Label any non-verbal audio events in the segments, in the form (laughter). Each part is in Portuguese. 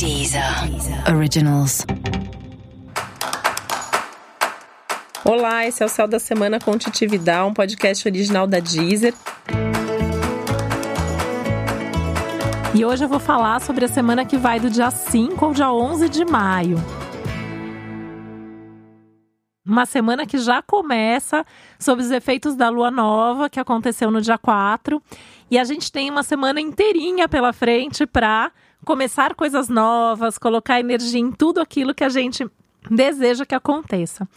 Deezer Originals. Olá, esse é o Céu da Semana com Titividade, um podcast original da Deezer. E hoje eu vou falar sobre a semana que vai do dia 5 ao dia 11 de maio. Uma semana que já começa sob os efeitos da lua nova, que aconteceu no dia 4. E a gente tem uma semana inteirinha pela frente para começar coisas novas, colocar energia em tudo aquilo que a gente deseja que aconteça.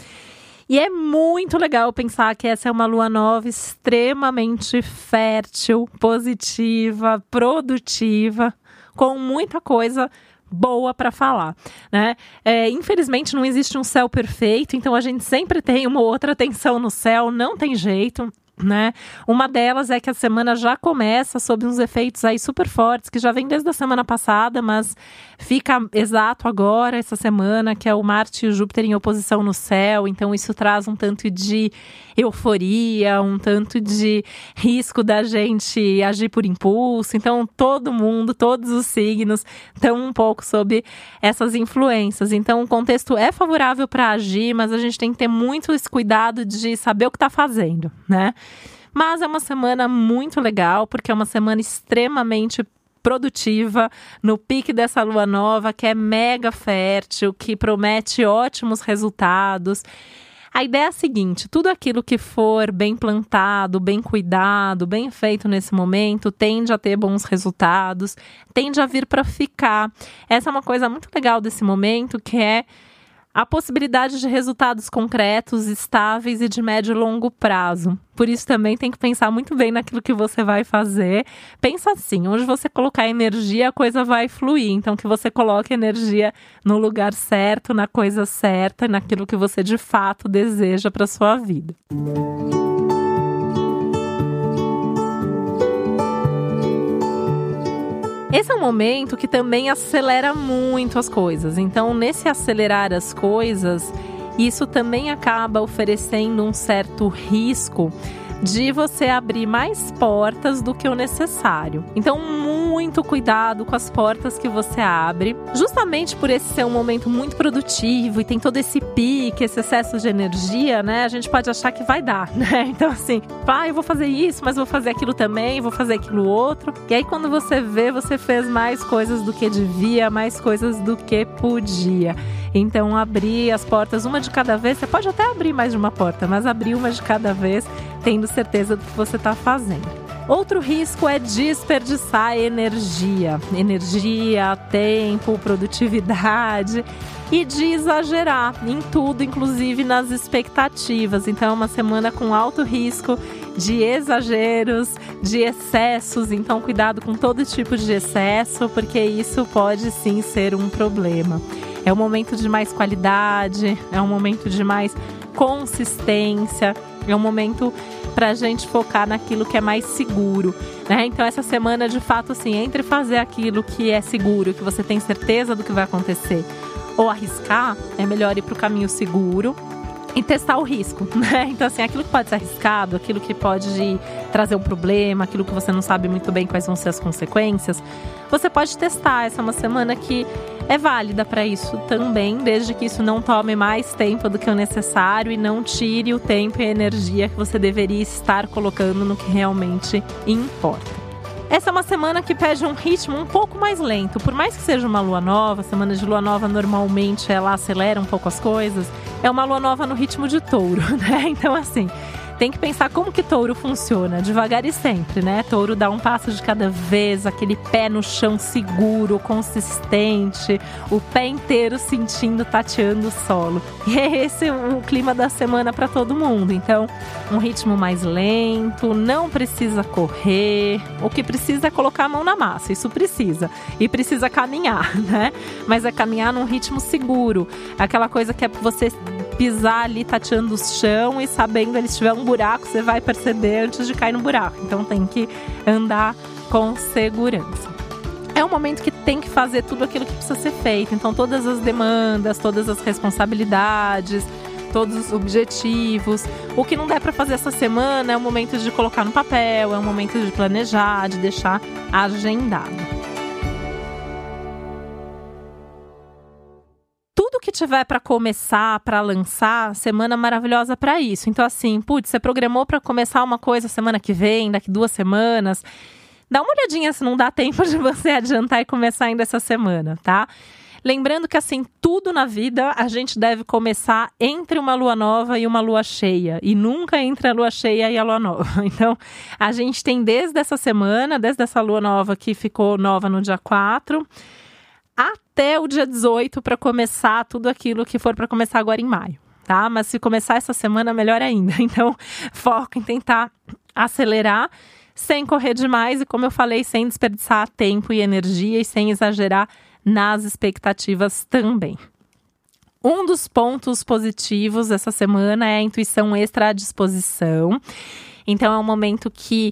E é muito legal pensar que essa é uma lua nova extremamente fértil, positiva, produtiva, com muita coisa boa para falar, né? É, infelizmente não existe um céu perfeito, então a gente sempre tem uma outra tensão no céu, não tem jeito né? Uma delas é que a semana já começa sob uns efeitos aí super fortes, que já vem desde a semana passada, mas fica exato agora, essa semana, que é o Marte e o Júpiter em oposição no céu, então isso traz um tanto de euforia, um tanto de risco da gente agir por impulso. Então, todo mundo, todos os signos estão um pouco sob essas influências. Então, o contexto é favorável para agir, mas a gente tem que ter muito esse cuidado de saber o que está fazendo, né? Mas é uma semana muito legal, porque é uma semana extremamente produtiva, no pique dessa lua nova, que é mega fértil, que promete ótimos resultados. A ideia é a seguinte: tudo aquilo que for bem plantado, bem cuidado, bem feito nesse momento, tende a ter bons resultados, tende a vir para ficar. Essa é uma coisa muito legal desse momento, que é a possibilidade de resultados concretos, estáveis e de médio e longo prazo. Por isso também tem que pensar muito bem naquilo que você vai fazer. Pensa assim, onde você colocar energia, a coisa vai fluir. Então que você coloque energia no lugar certo, na coisa certa, naquilo que você de fato deseja para sua vida. Esse é um momento que também acelera muito as coisas. Então, nesse acelerar as coisas, isso também acaba oferecendo um certo risco de você abrir mais portas do que o necessário. Então, muito cuidado com as portas que você abre, justamente por esse ser um momento muito produtivo e tem todo esse pique, esse excesso de energia, né? A gente pode achar que vai dar, (laughs) né? Então, assim, pai, ah, eu vou fazer isso, mas vou fazer aquilo também, vou fazer aquilo outro. E aí, quando você vê, você fez mais coisas do que devia, mais coisas do que podia. Então, abrir as portas uma de cada vez, você pode até abrir mais de uma porta, mas abrir uma de cada vez, tendo certeza do que você está fazendo. Outro risco é desperdiçar energia, energia, tempo, produtividade e de exagerar em tudo, inclusive nas expectativas. Então, é uma semana com alto risco de exageros, de excessos. Então, cuidado com todo tipo de excesso, porque isso pode sim ser um problema. É um momento de mais qualidade, é um momento de mais consistência, é um momento para a gente focar naquilo que é mais seguro. Né? Então, essa semana, de fato, assim, entre fazer aquilo que é seguro, que você tem certeza do que vai acontecer, ou arriscar, é melhor ir para o caminho seguro e testar o risco, (laughs) né? Então, assim, aquilo que pode ser arriscado, aquilo que pode trazer um problema, aquilo que você não sabe muito bem quais vão ser as consequências, você pode testar. Essa é uma semana que é válida para isso também, desde que isso não tome mais tempo do que o necessário e não tire o tempo e a energia que você deveria estar colocando no que realmente importa. Essa é uma semana que pede um ritmo um pouco mais lento. Por mais que seja uma lua nova, semana de lua nova normalmente ela acelera um pouco as coisas. É uma lua nova no ritmo de touro, (laughs) né? Então, assim, tem que pensar como que touro funciona, devagar e sempre, né? Touro dá um passo de cada vez, aquele pé no chão seguro, consistente, o pé inteiro sentindo, tateando o solo. (laughs) E é esse o clima da semana para todo mundo. Então, um ritmo mais lento, não precisa correr, o que precisa é colocar a mão na massa, isso precisa. E precisa caminhar, (laughs) né? Mas é caminhar num ritmo seguro, aquela coisa que é você pisar ali tateando o chão e sabendo ele estiver um buraco, você vai perceber antes de cair no buraco. Então tem que andar com segurança. É um momento que tem que fazer tudo aquilo que precisa ser feito. Então todas as demandas, todas as responsabilidades, todos os objetivos. O que não der para fazer essa semana é o momento de colocar no papel, é o momento de planejar, de deixar agendado. Tiver para começar, para lançar, semana maravilhosa para isso. Então, assim, putz, você programou para começar uma coisa semana que vem, daqui duas semanas. Dá uma olhadinha se não dá tempo de você adiantar e começar ainda essa semana, tá? Lembrando que, assim, tudo na vida a gente deve começar entre uma lua nova e uma lua cheia, e nunca entre a lua cheia e a lua nova. (laughs) Então, a gente tem desde essa semana, desde essa lua nova que ficou nova no dia 4, até o dia 18 para começar tudo aquilo que for para começar agora em maio, tá? Mas se começar essa semana, melhor ainda. (laughs) Então, foca em tentar acelerar sem correr demais e, como eu falei, sem desperdiçar tempo e energia e sem exagerar nas expectativas também. Um dos pontos positivos dessa semana é a intuição extra à disposição. Então, é um momento que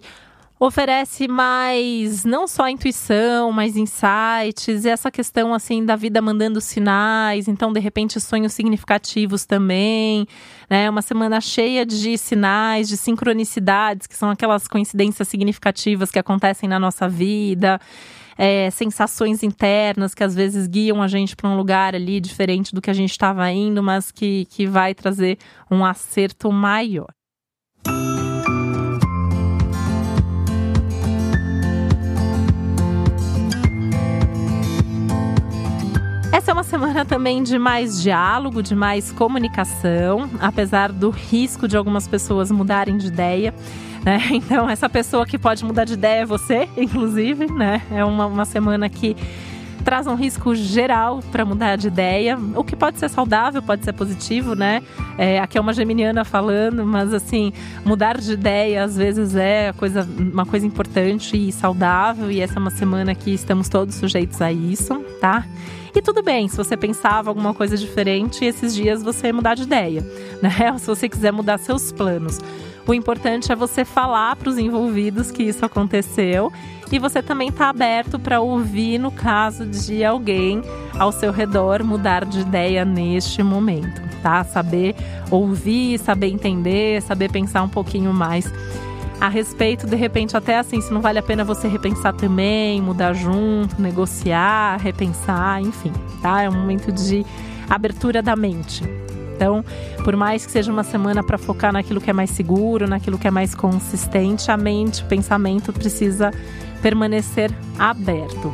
oferece mais não só intuição, mas insights, e essa questão assim da vida mandando sinais, então de repente sonhos significativos também, né? Uma semana cheia de sinais, de sincronicidades, que são aquelas coincidências significativas que acontecem na nossa vida é, sensações internas que às vezes guiam a gente para um lugar ali diferente do que a gente estava indo, mas que, que vai trazer um acerto maior. Essa é uma semana também de mais diálogo, de mais comunicação, apesar do risco de algumas pessoas mudarem de ideia. Né? (laughs) Então, essa pessoa que pode mudar de ideia é você, inclusive, né? É uma, uma semana que traz um risco geral para mudar de ideia, o que pode ser saudável, pode ser positivo, né? É, aqui é uma geminiana falando, mas assim, mudar de ideia às vezes é coisa, uma coisa importante e saudável, e essa é uma semana que estamos todos sujeitos a isso, tá? E tudo bem, se você pensava alguma coisa diferente, esses dias você mudar de ideia, (laughs) né? Ou se você quiser mudar seus planos. O importante é você falar para os envolvidos que isso aconteceu e você também está aberto para ouvir no caso de alguém ao seu redor mudar de ideia neste momento, tá? Saber ouvir, saber entender, saber pensar um pouquinho mais a respeito, de repente, até assim, se não vale a pena você repensar também, mudar junto, negociar, repensar, enfim, tá? É um momento de abertura da mente. Então, por mais que seja uma semana para focar naquilo que é mais seguro, naquilo que é mais consistente, a mente, o pensamento precisa permanecer aberto.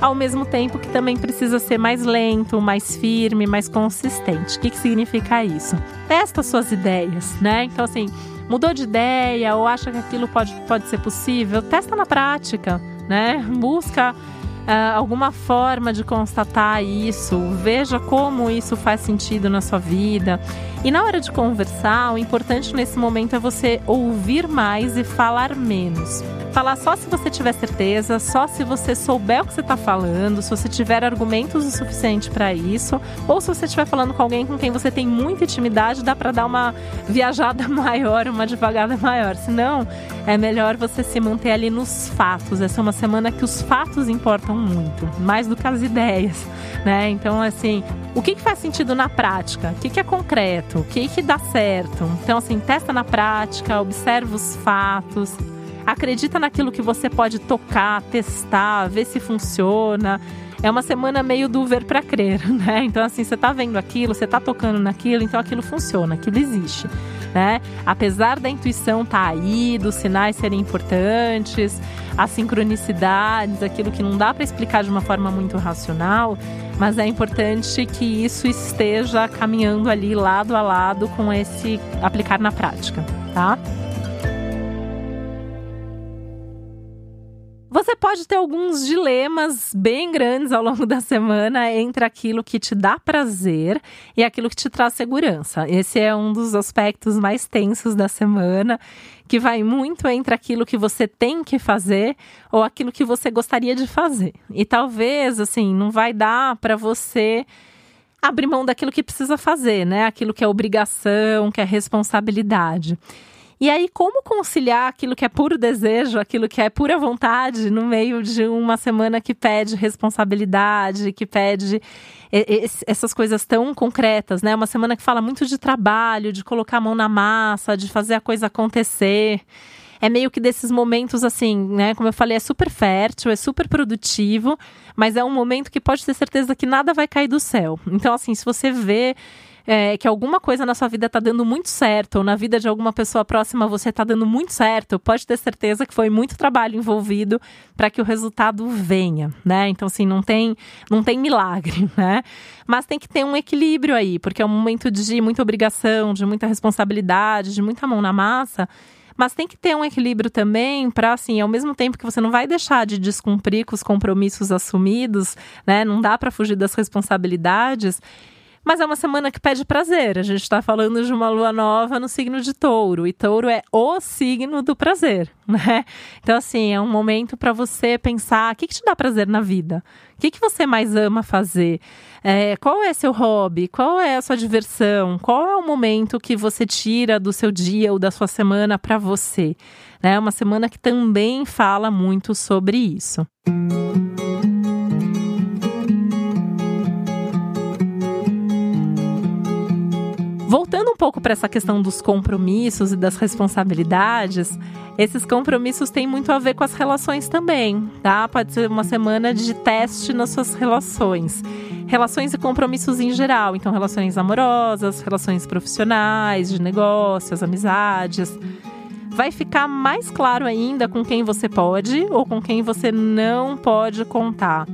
Ao mesmo tempo que também precisa ser mais lento, mais firme, mais consistente. O que, que significa isso? Testa suas ideias, né? Então, assim, mudou de ideia ou acha que aquilo pode, pode ser possível, testa na prática, né? Busca uh, alguma forma de constatar isso, veja como isso faz sentido na sua vida. E na hora de conversar, o importante nesse momento é você ouvir mais e falar menos. Falar só se você tiver certeza, só se você souber o que você está falando, se você tiver argumentos o suficiente para isso, ou se você estiver falando com alguém com quem você tem muita intimidade, dá para dar uma viajada (laughs) maior, uma devagada maior. Senão, é melhor você se manter ali nos fatos. Essa é uma semana que os fatos importam muito, mais do que as ideias, (laughs) né? Então, assim, o que, que faz sentido na prática? O que, que é concreto? O que, que dá certo? Então, assim, testa na prática, observa os fatos acredita naquilo que você pode tocar, testar, ver se funciona. É uma semana meio do ver para crer, (laughs) né? Então, assim, você tá vendo aquilo, você tá tocando naquilo, então aquilo funciona, aquilo existe, né? Apesar da intuição tá aí, dos sinais serem importantes, as sincronicidades, aquilo que não dá para explicar de uma forma muito racional, mas é importante que isso esteja caminhando ali lado a lado com esse aplicar na prática, tá? Pode ter alguns dilemas bem grandes ao longo da semana entre aquilo que te dá prazer e aquilo que te traz segurança. Esse é um dos aspectos mais tensos da semana, que vai muito entre aquilo que você tem que fazer ou aquilo que você gostaria de fazer. E talvez, assim, não vai dar para você abrir mão daquilo que precisa fazer, né? Aquilo que é obrigação, que é responsabilidade. E aí, como conciliar aquilo que é puro desejo, aquilo que é pura vontade, no meio de uma semana que pede responsabilidade, que pede essas coisas tão concretas, né? Uma semana que fala muito de trabalho, de colocar a mão na massa, de fazer a coisa acontecer. é meio que desses momentos assim, né? Como eu falei, é super fértil, é super produtivo, mas é um momento que pode ter certeza que nada vai cair do céu. Então, assim, se você vê é, que alguma coisa na sua vida está dando muito certo, ou na vida de alguma pessoa próxima você está dando muito certo, pode ter certeza que foi muito trabalho envolvido para que o resultado venha, né? Então, assim, não tem, não tem milagre, (laughs) né? Mas tem que ter um equilíbrio aí, porque é um momento de muita obrigação, de muita responsabilidade, de muita mão na massa. Mas tem que ter um equilíbrio também para, assim, ao mesmo tempo que você não vai deixar de descumprir com os compromissos assumidos, né? Não dá para fugir das responsabilidades mas é uma semana que pede prazer. A gente está falando de uma lua nova no signo de touro. E touro é o signo do prazer, (laughs) né? Então, assim, é um momento para você pensar: o que, que, te dá prazer na vida? O que, que você mais ama fazer? É, qual é seu hobby? Qual é a sua diversão? Qual é o momento que você tira do seu dia ou da sua semana para você? É né? uma semana que também fala muito sobre isso. Música Voltando um pouco para essa questão dos compromissos e das responsabilidades, esses compromissos têm muito a ver com as relações também, tá? Pode ser uma semana de teste nas suas relações. Relações e compromissos em geral, então relações amorosas, relações profissionais, de negócios, amizades. Vai ficar mais claro ainda com quem você pode ou com quem você não pode contar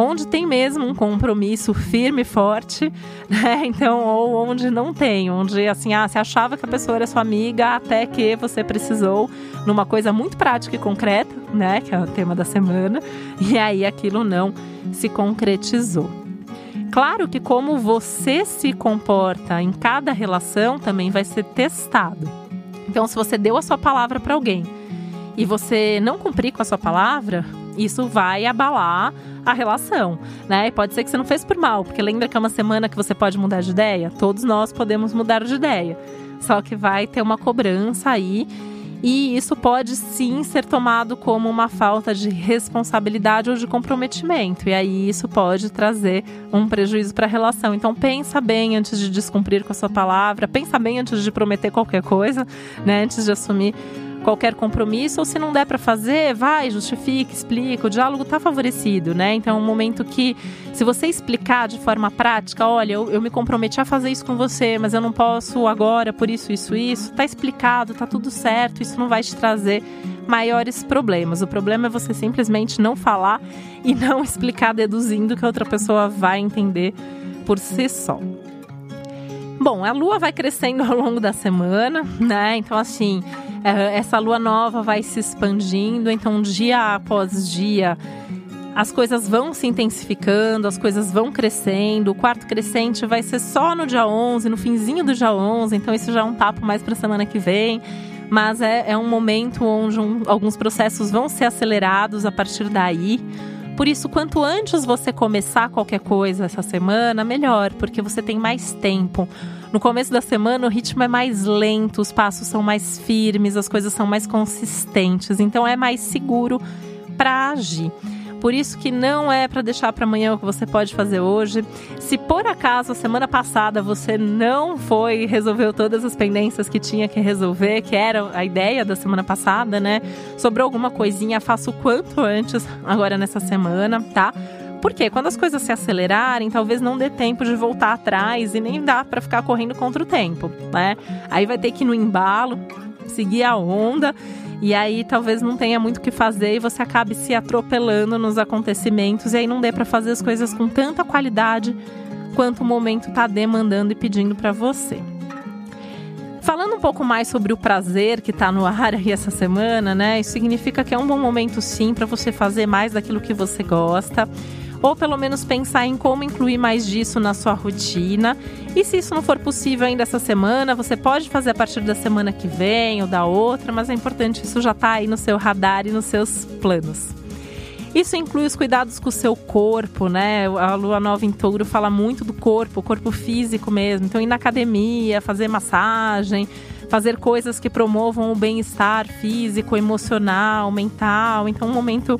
onde tem mesmo um compromisso firme e forte, (laughs) né? Então, ou onde não tem, onde assim, ah, você achava que a pessoa era sua amiga até que você precisou numa coisa muito prática e concreta, né? Que é o tema da semana, (laughs) e aí aquilo não se concretizou. Claro que como você se comporta em cada relação também vai ser testado. Então, se você deu a sua palavra para alguém e você não cumprir com a sua palavra, isso vai abalar a relação, né? E pode ser que você não fez por mal, porque lembra que é uma semana que você pode mudar de ideia? Todos nós podemos mudar de ideia. Só que vai ter uma cobrança aí e isso pode sim ser tomado como uma falta de responsabilidade ou de comprometimento. E aí isso pode trazer um prejuízo para a relação. Então pensa bem antes de descumprir com a sua palavra, pensa bem antes de prometer qualquer coisa, né? Antes de assumir qualquer compromisso, ou se não der para fazer, vai, justifique, explica. O diálogo está favorecido, né? Então é um momento que, se você explicar de forma prática, olha, eu, eu me comprometi a fazer isso com você, mas eu não posso agora por isso, isso, isso, tá explicado, tá tudo certo, isso não vai te trazer maiores problemas. O problema é você simplesmente não falar e não (laughs) explicar deduzindo que a outra pessoa vai entender por si só. Bom, a lua vai crescendo ao longo da semana, né? Então, assim, é, essa lua nova vai se expandindo, então dia após dia as coisas vão se intensificando, as coisas vão crescendo. O quarto crescente vai ser só no dia 11, no finzinho do dia 11, então isso já é um papo mais para a semana que vem. Mas é, é um momento onde um, alguns processos vão ser acelerados a partir daí. Por isso, quanto antes você começar qualquer coisa essa semana, melhor, porque você tem mais tempo. No começo da semana, o ritmo é mais lento, os passos são mais firmes, as coisas são mais consistentes, então é mais seguro para agir. Por isso que não é para deixar para amanhã o que você pode fazer hoje. Se por acaso a semana passada você não foi resolveu todas as pendências que tinha que resolver, que era a ideia da semana passada, né? Sobrou alguma coisinha, faça o quanto antes agora nessa semana, tá? Porque quando as coisas se acelerarem, talvez não dê tempo de voltar atrás e nem dá para ficar correndo contra o tempo, né? Aí vai ter que ir no embalo, seguir a onda e aí talvez não tenha muito o que fazer e você acabe se atropelando nos acontecimentos e aí não dê para fazer as coisas com tanta qualidade quanto o momento está demandando e pedindo para você. Falando um pouco mais sobre o prazer que está no ar aí essa semana, né? Isso significa que é um bom momento sim para você fazer mais daquilo que você gosta ou pelo menos pensar em como incluir mais disso na sua rotina. E se isso não for possível ainda essa semana, você pode fazer a partir da semana que vem ou da outra, mas é importante isso já tá aí no seu radar e nos seus planos. Isso inclui os cuidados com o seu corpo, né? A lua nova em touro fala muito do corpo, o corpo físico mesmo. Então, ir na academia, fazer massagem, fazer coisas que promovam o bem-estar físico, emocional, mental. Então, um momento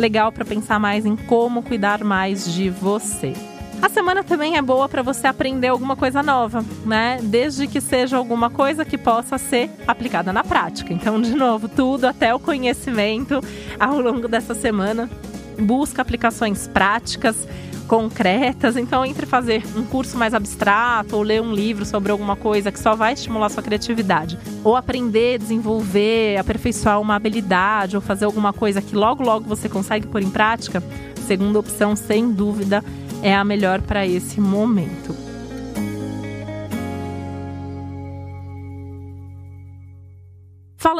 legal para pensar mais em como cuidar mais de você, A semana também é boa para você aprender alguma coisa nova, né? Desde que seja alguma coisa que possa ser aplicada na prática. Então, de novo, tudo até o conhecimento ao longo dessa semana. Busca aplicações práticas concretas. Então, entre fazer um curso mais abstrato ou ler um livro sobre alguma coisa que só vai estimular sua criatividade, ou aprender, desenvolver, aperfeiçoar uma habilidade, ou fazer alguma coisa que logo logo você consegue pôr em prática, segunda opção, sem dúvida, é a melhor para esse momento.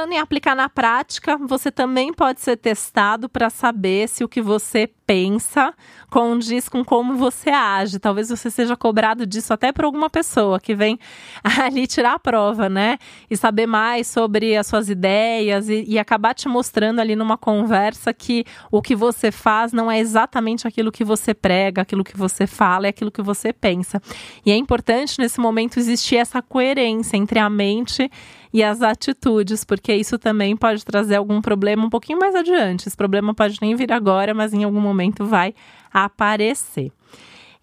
Falando em aplicar na prática, você também pode ser testado para saber se o que você pensa condiz com como você age. Talvez você seja cobrado disso até por alguma pessoa que vem (laughs) ali tirar a prova, né? E saber mais sobre as suas ideias e, e acabar te mostrando ali numa conversa que o que você faz não é exatamente aquilo que você prega, aquilo que você fala, é aquilo que você pensa. E é importante nesse momento existir essa coerência entre a mente e as atitudes, porque isso também pode trazer algum problema um pouquinho mais adiante. Esse problema pode nem vir agora, mas em algum momento vai aparecer.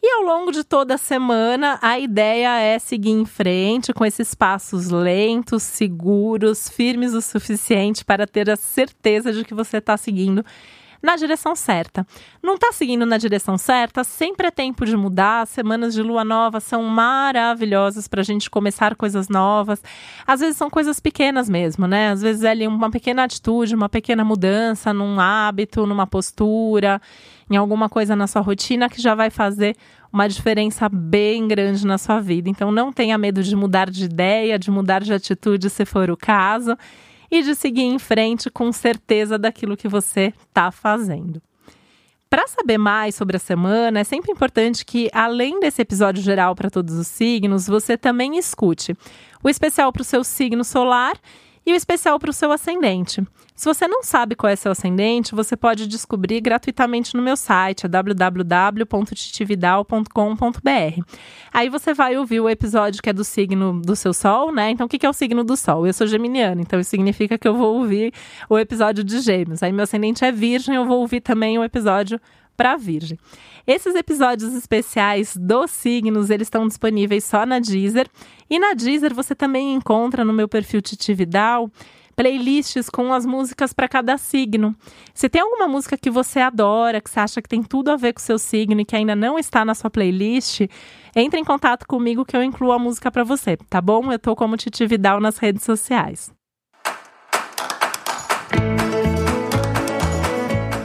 E ao longo de toda a semana, a ideia é seguir em frente com esses passos lentos, seguros, firmes o suficiente para ter a certeza de que você está seguindo na direção certa. Não está seguindo na direção certa? Sempre é tempo de mudar. As semanas de lua nova são maravilhosas para a gente começar coisas novas. Às vezes são coisas pequenas mesmo, né? Às vezes é ali uma pequena atitude, uma pequena mudança num hábito, numa postura, em alguma coisa na sua rotina que já vai fazer uma diferença bem grande na sua vida. Então não tenha medo de mudar de ideia, de mudar de atitude se for o caso e de seguir em frente com certeza daquilo que você está fazendo. Para saber mais sobre a semana, é sempre importante que, além desse episódio geral para todos os signos, você também escute o especial para o seu signo solar e o especial para o seu ascendente. Se você não sabe qual é seu ascendente, você pode descobrir gratuitamente no meu site, é www.titividal.com.br. Aí você vai ouvir o episódio que é do signo do seu sol, né? Então, o que é o signo do sol? Eu sou geminiana, então isso significa que eu vou ouvir o episódio de gêmeos. Aí meu ascendente é virgem, eu vou ouvir também o episódio para Virgem. Esses episódios especiais dos signos, eles estão disponíveis só na Deezer. E na Deezer você também encontra no meu perfil Titividal playlists com as músicas para cada signo. Se tem alguma música que você adora, que você acha que tem tudo a ver com o seu signo e que ainda não está na sua playlist, entre em contato comigo que eu incluo a música para você, tá bom? Eu tô como Titividal nas redes sociais.